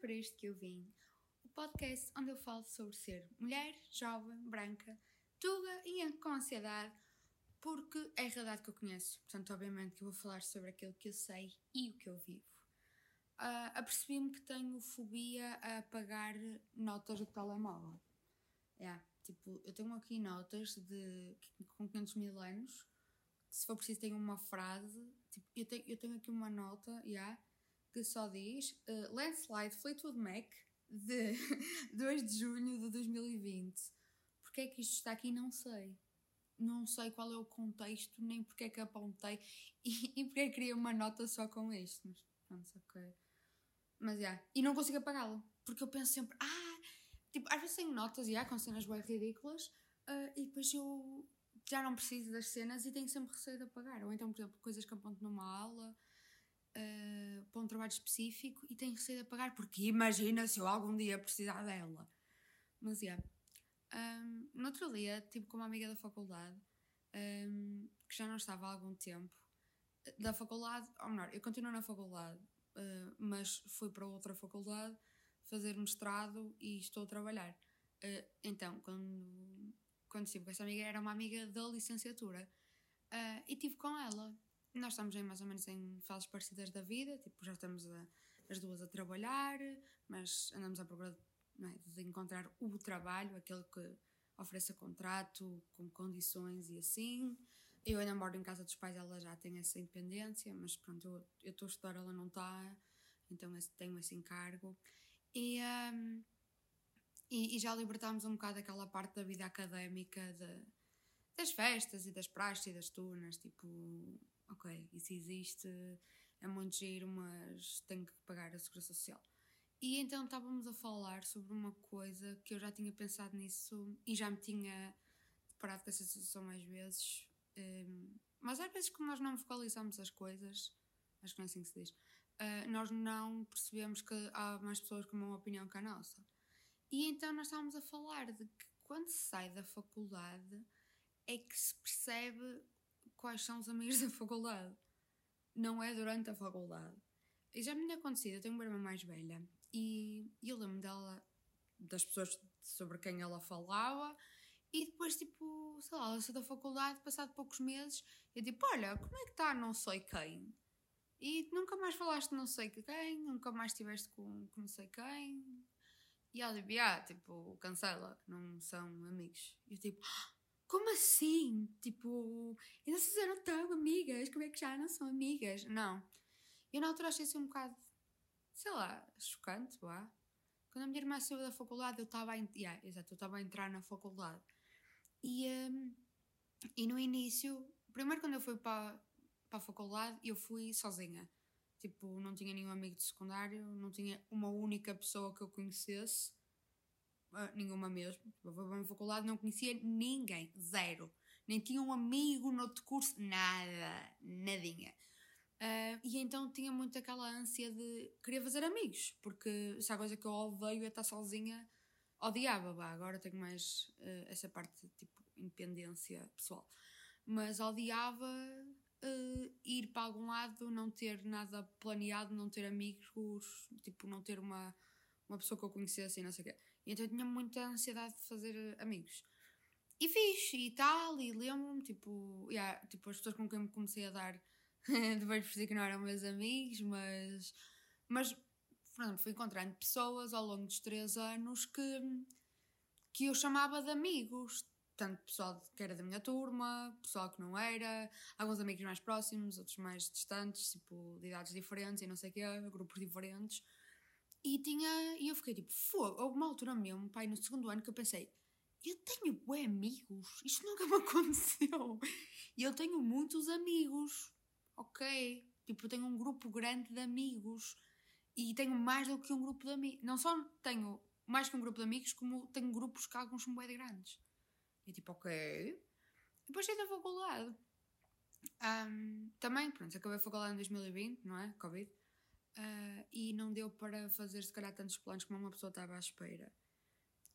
para isto que eu vim. O podcast onde eu falo sobre ser mulher, jovem, branca, tuga e com ansiedade, porque é a realidade que eu conheço. Portanto, obviamente que eu vou falar sobre aquilo que eu sei e o que eu vivo. Uh, Apercebi-me que tenho fobia a pagar notas do telemóvel. Yeah, tipo, eu tenho aqui notas de, com 500 mil anos, se for preciso tenho uma frase, tipo, eu, tenho, eu tenho aqui uma nota, yeah, que só diz uh, Landslide Fleetwood Mac de 2 de junho de 2020. Porque é que isto está aqui? Não sei. Não sei qual é o contexto, nem porque é que apontei e, e porque é que queria uma nota só com isto. Mas pronto, ok. Mas já. Yeah. E não consigo apagá-lo. Porque eu penso sempre, ah, tipo, às vezes tenho notas e yeah, com cenas bem ridículas uh, e depois eu já não preciso das cenas e tenho sempre receio de apagar. Ou então, por exemplo, coisas que aponto numa aula uh, para um trabalho específico e tenho receio de apagar, porque imagina se eu algum dia precisar dela. Mas, yeah. Um, no outro dia, tipo com uma amiga da faculdade, um, que já não estava há algum tempo, da faculdade, ou melhor, eu continuo na faculdade, uh, mas fui para outra faculdade fazer mestrado e estou a trabalhar. Uh, então, quando, quando estive com essa amiga, era uma amiga da licenciatura uh, e estive com ela nós estamos em mais ou menos em fases parecidas da vida, tipo, já estamos a, as duas a trabalhar, mas andamos à procura é, de encontrar o trabalho, aquele que ofereça contrato, com condições e assim. Eu ainda moro em casa dos pais, ela já tem essa independência, mas pronto, eu, eu estou a estudar, ela não está, então tenho esse encargo. E, um, e, e, já libertámos um bocado aquela parte da vida académica de, das festas e das praxes e das turnas, tipo, ok, isso existe, é muito giro, mas tenho que pagar a segurança social. E então estávamos a falar sobre uma coisa que eu já tinha pensado nisso e já me tinha deparado com essa situação mais vezes. Um, mas às vezes, como nós não focalizamos as coisas, acho que não é assim que se diz, uh, nós não percebemos que há mais pessoas com uma opinião que a nossa. E então nós estávamos a falar de que quando se sai da faculdade é que se percebe quais são os amigos da faculdade. Não é durante a faculdade. E já me tinha acontecido, eu tenho uma irmã mais velha e eu lembro dela, das pessoas sobre quem ela falava, e depois, tipo, sei lá, ela saiu da faculdade, passado poucos meses, eu tipo, olha, como é que está não sei quem? E nunca mais falaste não sei quem, nunca mais estiveste com, com não sei quem. E ela tipo, ah, tipo, cancela, não são amigos. E eu tipo, ah, como assim? Tipo, ainda se fizeram tão amigas, como é que já não são amigas? Não. Eu na altura achei isso um bocado, sei lá, chocante, vá. Quando a minha irmã saiu da faculdade, eu estava a, yeah, exato, eu estava a entrar na faculdade. E, um, e no início, primeiro quando eu fui para, para a faculdade, eu fui sozinha. Tipo, não tinha nenhum amigo de secundário, não tinha uma única pessoa que eu conhecesse uh, nenhuma mesmo. Eu fui para a faculdade, não conhecia ninguém, zero. Nem tinha um amigo no outro curso, nada, nadinha. Uh, e então tinha muito aquela ânsia de querer fazer amigos, porque se coisa que eu odeio é estar sozinha, odiava, agora tenho mais uh, essa parte de tipo independência pessoal. Mas odiava uh, ir para algum lado, não ter nada planeado, não ter amigos, tipo, não ter uma, uma pessoa que eu conhecesse e não sei o quê. E então eu tinha muita ansiedade de fazer eh, amigos. E fiz, e tal, e lembro-me, tipo, yeah, tipo, as pessoas com quem me comecei a dar, depois percebi que não eram meus amigos, mas, mas pronto, fui encontrando pessoas ao longo dos três anos que, que eu chamava de amigos. Tanto pessoal que era da minha turma, pessoal que não era, alguns amigos mais próximos, outros mais distantes, tipo, de idades diferentes e não sei o quê, grupos diferentes. E tinha. E eu fiquei tipo, fogo. Houve uma altura mesmo, pai, no segundo ano, que eu pensei, eu tenho bué amigos. Isto nunca me aconteceu. E eu tenho muitos amigos. Ok. Tipo, eu tenho um grupo grande de amigos. E tenho mais do que um grupo de amigos. Não só tenho mais que um grupo de amigos, como tenho grupos que alguns são bué de grandes. E tipo, ok. Depois saí da faculdade. Um, também, pronto, acabei a faculdade em 2020, não é? Covid. Uh, e não deu para fazer, se calhar, tantos planos como uma pessoa estava à espera.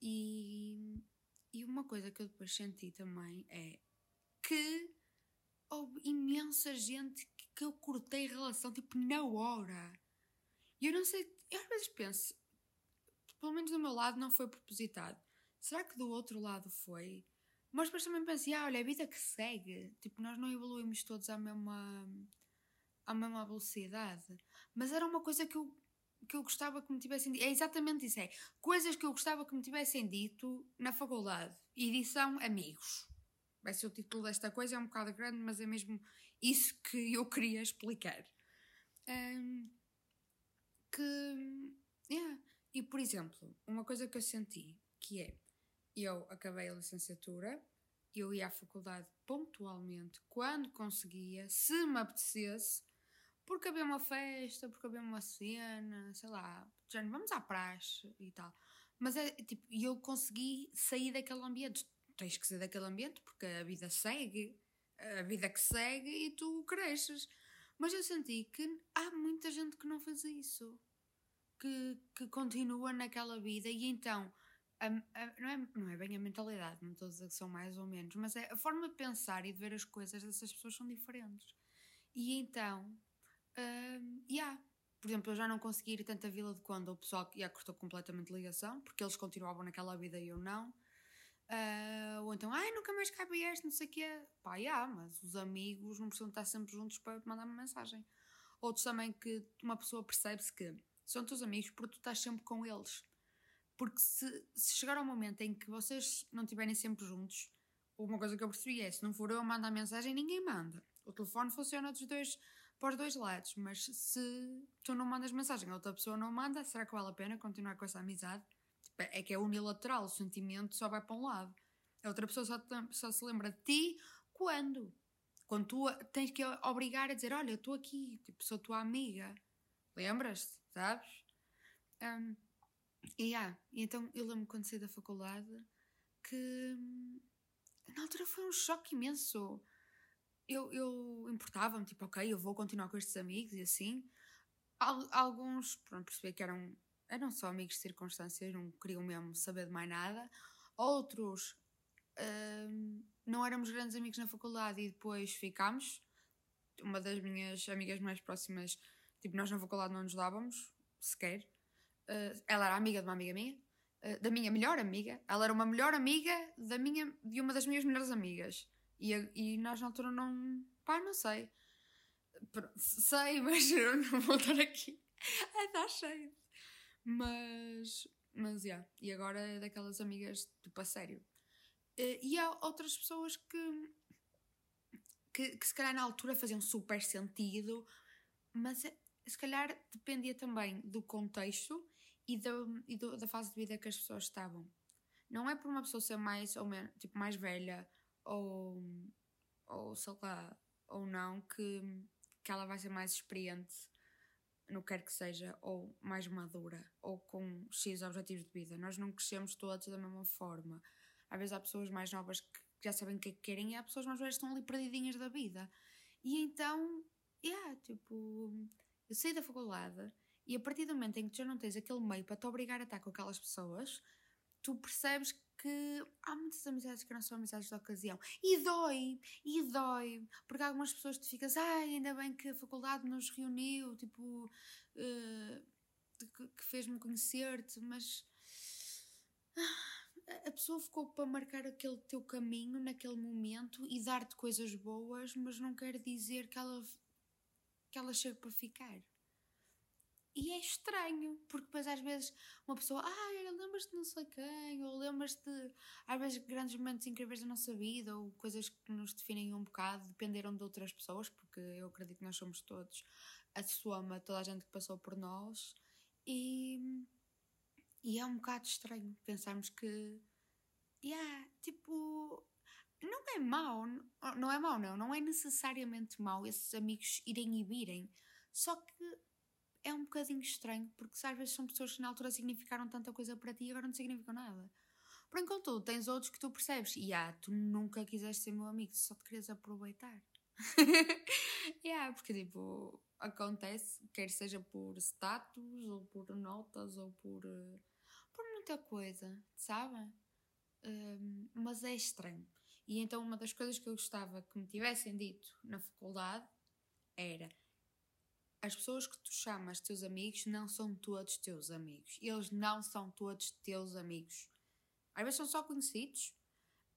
E, e uma coisa que eu depois senti também é que houve imensa gente que, que eu cortei relação, tipo, na hora. E eu não sei, eu às vezes penso, pelo menos do meu lado, não foi propositado. Será que do outro lado foi? Mas depois também pensei, ah, olha, a vida que segue. Tipo, nós não evoluímos todos à mesma, à mesma velocidade. Mas era uma coisa que eu, que eu gostava que me tivessem dito. É exatamente isso, é. Coisas que eu gostava que me tivessem dito na faculdade. Edição Amigos. Vai ser o título desta coisa, é um bocado grande, mas é mesmo isso que eu queria explicar. Um, que. Yeah. E, por exemplo, uma coisa que eu senti, que é eu acabei a licenciatura, eu ia à faculdade pontualmente, quando conseguia, se me apetecesse, porque havia uma festa, porque havia uma cena, sei lá, já vamos à praxe e tal. Mas é tipo, eu consegui sair daquele ambiente. Tens que sair daquele ambiente porque a vida segue, a vida que segue e tu cresces. Mas eu senti que há muita gente que não faz isso, que, que continua naquela vida e então a, a, não, é, não é bem a mentalidade, não estou a dizer que são mais ou menos, mas é a forma de pensar e de ver as coisas dessas pessoas são diferentes. E então, uh, yeah. por exemplo, eu já não consegui ir tanto a Vila de Conde, o pessoal já cortou completamente ligação, porque eles continuavam naquela vida e eu não. Uh, ou então, ai, nunca mais cabe este, não sei o quê. Pá, yeah, mas os amigos não precisam estar sempre juntos para mandar uma mensagem. Outros também que uma pessoa percebe-se que são teus amigos porque tu estás sempre com eles. Porque se, se chegar ao momento em que vocês não estiverem sempre juntos, uma coisa que eu percebi é: se não for eu a mandar mensagem, ninguém manda. O telefone funciona dos dois, para os dois lados, mas se tu não mandas mensagem, a outra pessoa não manda, será que vale a pena continuar com essa amizade? Tipo, é que é unilateral, o sentimento só vai para um lado. A outra pessoa só, só se lembra de ti quando? Quando tu tens que obrigar a dizer: Olha, eu estou aqui, tipo, sou tua amiga. Lembras-te, sabes? Um, e yeah, então eu lembro quando saí da faculdade que na altura foi um choque imenso. Eu, eu importava-me, tipo, ok, eu vou continuar com estes amigos e assim. Al alguns, pronto, percebi que eram, eram só amigos de circunstâncias, não queriam mesmo saber de mais nada. Outros uh, não éramos grandes amigos na faculdade e depois ficámos. Uma das minhas amigas mais próximas, tipo, nós na faculdade não nos dávamos sequer. Uh, ela era amiga de uma amiga minha, uh, da minha melhor amiga. Ela era uma melhor amiga da minha, de uma das minhas melhores amigas. E, e nós na altura não. pá, não sei. Sei, mas eu não vou estar aqui a dar cheio. Mas. Mas, já. Yeah. E agora é daquelas amigas, tipo, a sério. E há outras pessoas que, que. que se calhar na altura faziam super sentido, mas se calhar dependia também do contexto e, do, e do, da fase de vida que as pessoas estavam. Não é por uma pessoa ser mais ou menos, tipo, mais velha ou, ou sei lá, ou não, que, que ela vai ser mais experiente no que quer que seja, ou mais madura, ou com X objetivos de vida. Nós não crescemos todos da mesma forma. Às vezes há pessoas mais novas que já sabem o que é que querem e há pessoas mais velhas que estão ali perdidinhas da vida. E então, yeah, tipo, eu saí da faculdade e a partir do momento em que tu já não tens aquele meio para te obrigar a estar com aquelas pessoas, tu percebes que há muitas amizades que não são amizades de ocasião. E dói, e dói, porque algumas pessoas tu ficas, ai, ainda bem que a faculdade nos reuniu, tipo, uh, que, que fez-me conhecer-te, mas ah, a pessoa ficou para marcar aquele teu caminho naquele momento e dar-te coisas boas, mas não quer dizer que ela, que ela chegue para ficar. E é estranho, porque depois às vezes uma pessoa, ah, lembras-te de não sei quem, ou lembras-te, às vezes, grandes momentos incríveis da nossa vida, ou coisas que nos definem um bocado, dependeram de outras pessoas, porque eu acredito que nós somos todos a soma, toda a gente que passou por nós, e, e é um bocado estranho pensarmos que, yeah, tipo, não é mau, não é mau, não, não é necessariamente mau esses amigos irem e virem, só que é um bocadinho estranho, porque às vezes são pessoas que na altura significaram tanta coisa para ti e agora não significam nada. Por enquanto, tens outros que tu percebes, e ah, tu nunca quiseste ser meu amigo, só te querias aproveitar. yeah, porque tipo, acontece, quer seja por status, ou por notas, ou por, uh, por muita coisa, sabe? Um, mas é estranho. E então, uma das coisas que eu gostava que me tivessem dito na faculdade era as pessoas que tu chamas teus amigos não são todos teus amigos. Eles não são todos teus amigos. Às vezes são só conhecidos,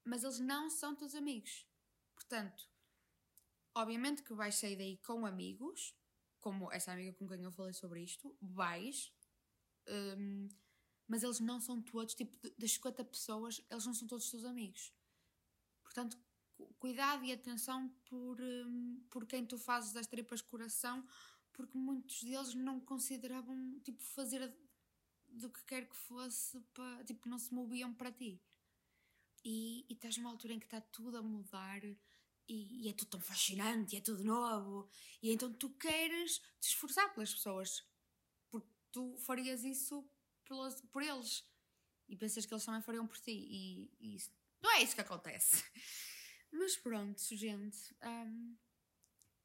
mas eles não são teus amigos. Portanto, obviamente que vais sair daí com amigos, como essa amiga com quem eu falei sobre isto, vais, um, mas eles não são todos, tipo, das 50 pessoas, eles não são todos teus amigos. Portanto, cuidado e atenção por, um, por quem tu fazes das tripas coração, porque muitos deles não consideravam, tipo, fazer do que quer que fosse, para, tipo, não se moviam para ti. E, e estás numa altura em que está tudo a mudar e, e, é tudo tão fascinante, e é tudo novo, e então tu queres te esforçar pelas pessoas, porque tu farias isso por eles e pensas que eles também fariam por ti, e, e isso, não é isso que acontece. Mas pronto, gente, um,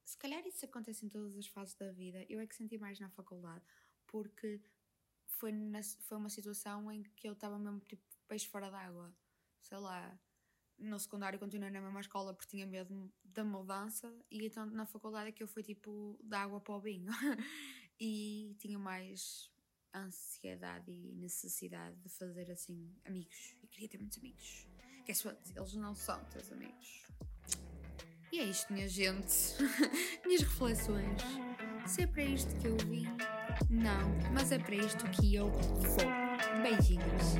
se calhar isso acontece em todas as fases da vida. Eu é que senti mais na faculdade, porque foi, na, foi uma situação em que eu estava mesmo tipo peixe fora d'água, sei lá no secundário continuei na mesma escola porque tinha medo da mudança e então na faculdade é que eu fui tipo da água para o vinho e tinha mais ansiedade e necessidade de fazer assim amigos e queria ter muitos amigos guess what? eles não são teus amigos e é isto minha gente. Minhas reflexões. Se é para isto que eu vim não, mas é para isto que eu vou. Beijinhos